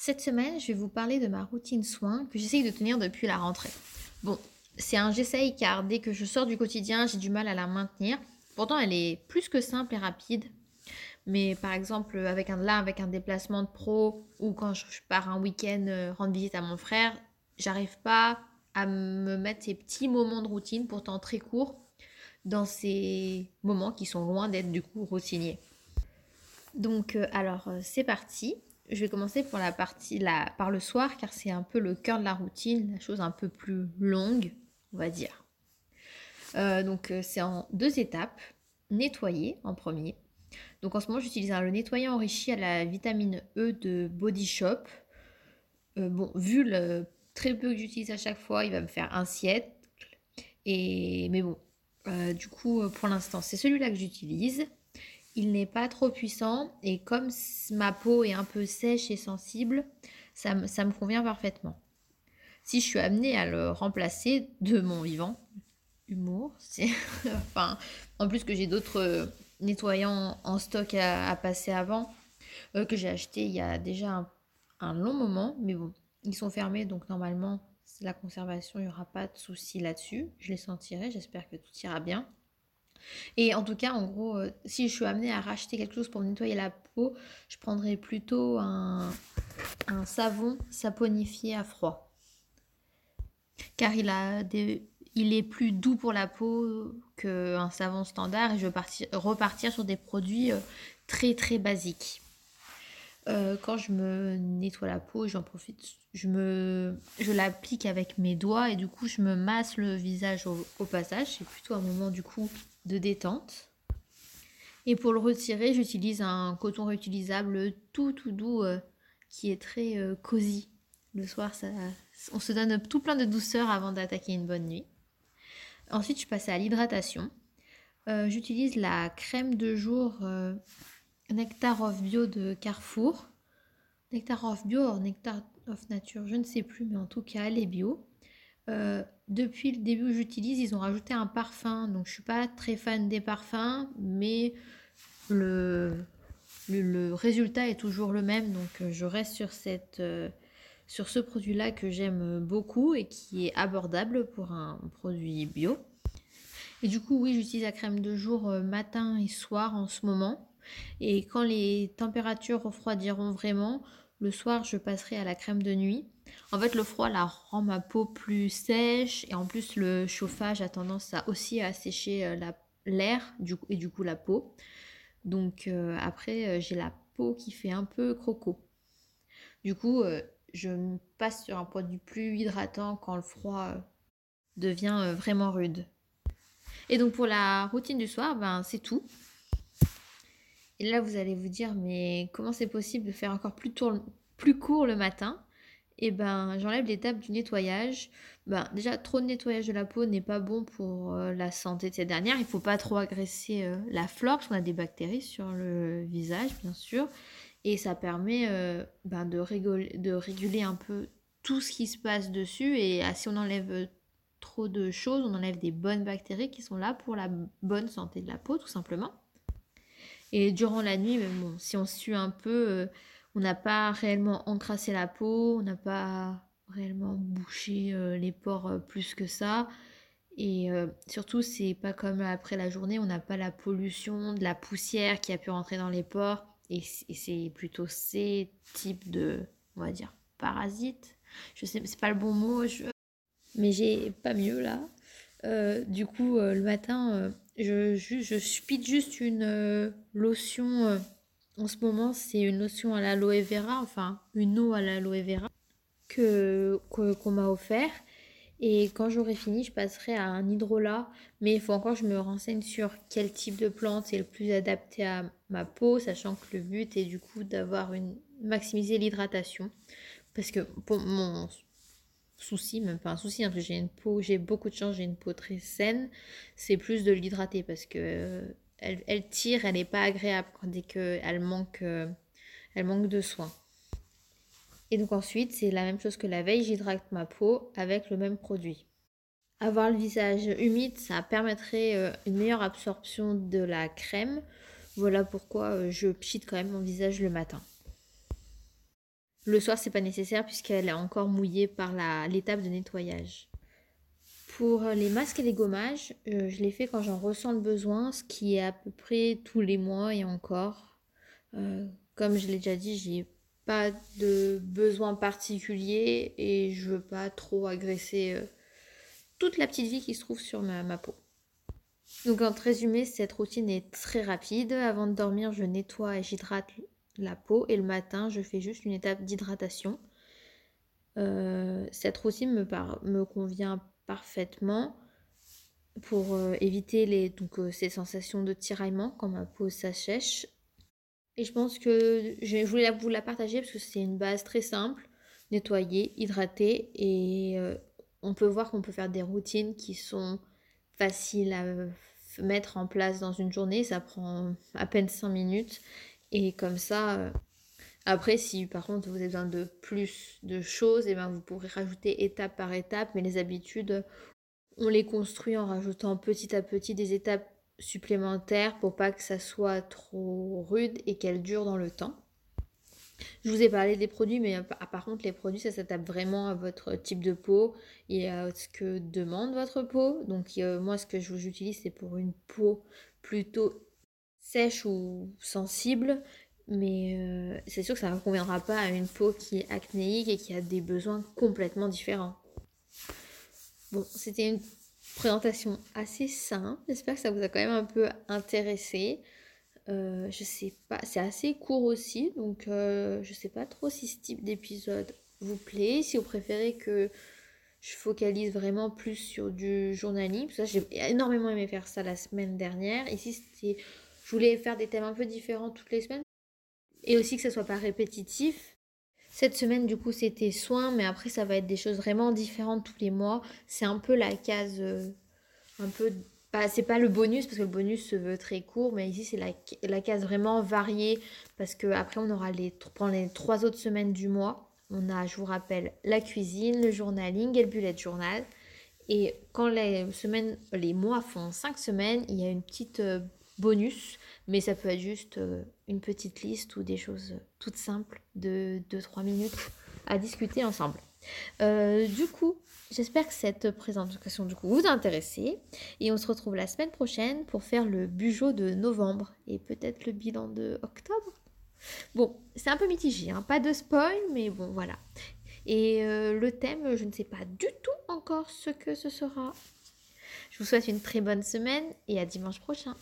Cette semaine, je vais vous parler de ma routine soin que j'essaye de tenir depuis la rentrée. Bon, c'est un j'essaye car dès que je sors du quotidien, j'ai du mal à la maintenir. Pourtant, elle est plus que simple et rapide. Mais par exemple, avec un, là, avec un déplacement de pro ou quand je pars un week-end euh, rendre visite à mon frère, j'arrive pas à me mettre ces petits moments de routine, pourtant très courts, dans ces moments qui sont loin d'être du coup routiniers. Donc, euh, alors, euh, c'est parti. Je vais commencer pour la partie par le soir car c'est un peu le cœur de la routine, la chose un peu plus longue, on va dire. Euh, donc c'est en deux étapes. Nettoyer en premier. Donc en ce moment j'utilise le nettoyant enrichi à la vitamine E de Body Shop. bon, vu le très peu que j'utilise à chaque fois, il va me faire un siècle. Et mais bon, du coup pour l'instant c'est celui-là que j'utilise il n'est pas trop puissant et comme ma peau est un peu sèche et sensible, ça, me convient parfaitement. Si je suis amenée à le remplacer de mon vivant, humour, c'est enfin en plus que j'ai d'autres nettoyants en stock à, passer avant euh, que j'ai acheté il y a déjà un, long moment, mais bon, ils sont fermés donc normalement la conservation, il n'y aura pas de souci là-dessus. Je les sentirai, j'espère que tout ira bien. Et en tout cas, en gros, euh, si je suis amenée à racheter quelque chose pour nettoyer la peau, je prendrais plutôt un, savon saponifié à froid. Car il, a il est plus doux pour la peau qu'un savon standard et je vais repartir sur des produits euh, très très basiques. Euh, quand je me nettoie la peau, j'en profite, je, me, je l'applique avec mes doigts et du coup je me masse le visage au, passage. C'est plutôt un moment du coup de détente. Et pour le retirer, j'utilise un coton réutilisable tout tout doux euh, qui est très euh, cosy. Le soir, ça, on se donne tout plein de douceur avant d'attaquer une bonne nuit. Ensuite, je passe à l'hydratation. J'utilise la crème de jour Nectar of Bio de Carrefour. Nectar of Bio ou Nectar of Nature, je ne sais plus, mais en tout cas, elle est bio. Euh, depuis le début où j'utilise, ils ont rajouté un parfum. Donc je suis pas très fan des parfums, mais le, le, résultat est toujours le même. Donc euh, je reste sur, cette, euh, sur ce produit-là que j'aime beaucoup et qui est abordable pour un produit bio. Et du coup, oui, j'utilise la crème de jour matin et soir en ce moment. Et quand les températures refroidiront vraiment, le soir, je passerai à la crème de nuit. En fait, le froid la rend ma peau plus sèche et en plus le chauffage a tendance à aussi à sécher euh, l'air et du coup la peau. Donc euh, après, euh, j'ai la peau qui fait un peu croco. Du coup, je passe sur un produit plus hydratant quand le froid devient vraiment rude. Et donc pour la routine du soir, ben c'est tout. Et là, vous allez vous dire, mais comment c'est possible de faire encore plus, court le matin? Eh ben j'enlève l'étape du nettoyage. Ben, déjà, trop de nettoyage de la peau n'est pas bon pour euh, la santé de cette dernière. Il ne faut pas trop agresser euh, la flore parce qu'on a des bactéries sur le visage, bien sûr. Et ça permet euh, ben, de, de, réguler un peu tout ce qui se passe dessus. Et ah, si on enlève trop de choses, on enlève des bonnes bactéries qui sont là pour la bonne santé de la peau, tout simplement. Et durant la nuit, bon, si on sue un peu on n'a pas réellement encrassé la peau, on n'a pas réellement bouché euh, les pores euh, plus que ça. Et euh, surtout, c'est pas comme après la journée, on n'a pas la pollution, de la poussière qui a pu rentrer dans les pores. Et c'est plutôt ces types de, on va dire, parasites. Je sais, c'est pas le bon mot, mais j'ai pas mieux là. du coup, le matin, je, je, juste une lotion en ce moment, c'est une lotion à l'aloe vera, enfin une eau à l'aloe vera que qu'on m'a offert. Et quand j'aurai fini, je passerai à un hydrolat. Mais il faut encore que je me renseigne sur quel type de plante est le plus adapté à ma peau, sachant que le but est du coup d'avoir une maximiser l'hydratation. Parce que pour mon souci, même pas un souci, hein, j'ai une peau, j'ai beaucoup de chance, j'ai une peau très saine, c'est plus de l'hydrater parce que elle, tire, elle n'est pas agréable dès qu'elle manque, euh, elle manque de soins. Et donc ensuite, c'est la même chose que la veille, j'hydrate ma peau avec le même produit. Avoir le visage humide, ça permettrait euh, une meilleure absorption de la crème. Voilà pourquoi euh, je pchite quand même mon visage le matin. Le soir, c'est pas nécessaire puisqu'elle est encore mouillée par l'étape de nettoyage. Pour les masques et les gommages, euh, je les fais quand j'en ressens le besoin, ce qui est à peu près tous les mois et encore. Euh, comme je l'ai déjà dit, j'ai pas de besoin particulier et je veux pas trop agresser euh, toute la petite vie qui se trouve sur ma, peau. Donc en résumé, cette routine est très rapide. Avant de dormir, je nettoie et j'hydrate la peau et le matin, je fais juste une étape d'hydratation. cette routine me, me convient parfaitement pour euh, éviter les, donc, euh, ces sensations de tiraillement quand ma peau s'assèche. Et je pense que je voulais vous la partager parce que c'est une base très simple, nettoyer, hydrater et euh, on peut voir qu'on peut faire des routines qui sont faciles à mettre en place dans une journée, ça prend à peine 5 minutes et comme ça après, si par contre vous avez besoin de plus de choses, et eh ben vous pourrez rajouter étape par étape, mais les habitudes, on les construit en rajoutant petit à petit des étapes supplémentaires pour pas que ça soit trop rude et qu'elles durent dans le temps. Je vous ai parlé des produits, mais ah, par contre, les produits, ça s'adapte vraiment à votre type de peau et à ce que demande votre peau. Donc, euh, moi, ce que j'utilise, c'est pour une peau plutôt sèche ou sensible mais euh, c'est sûr que ça ne conviendra pas à une peau qui est acnéique et qui a des besoins complètement différents. Bon, c'était une présentation assez simple. J'espère que ça vous a quand même un peu intéressé. Euh, je sais pas, c'est assez court aussi, donc euh, je sais pas trop si ce type d'épisode vous plaît. Si vous préférez que je focalise vraiment plus sur du que j'ai énormément aimé faire ça la semaine dernière. Ici, c'était, je voulais faire des thèmes un peu différents toutes les semaines et aussi que ça soit pas répétitif. Cette semaine, du coup, c'était soins, mais après, ça va être des choses vraiment différentes tous les mois. C'est un peu la case, euh, un peu, pas, c'est pas le bonus parce que le bonus se veut très court, mais ici c'est la, la, case vraiment variée parce que après on aura les pendant les trois autres semaines du mois, on a, je vous rappelle, la cuisine, le journaling et le bullet journal. Et quand les semaines, les mois font cinq semaines, il y a une petite euh, bonus, mais ça peut être juste euh, une petite liste ou des choses toutes simples de 2-3 minutes à discuter ensemble. Euh, du coup, j'espère que cette présentation vous a intéressé et on se retrouve la semaine prochaine pour faire le bugeot de novembre et peut-être le bilan de octobre. Bon, c'est un peu mitigé, hein. pas de spoil, mais bon voilà. Et euh, le thème, je ne sais pas du tout encore ce que ce sera. Je vous souhaite une très bonne semaine et à dimanche prochain.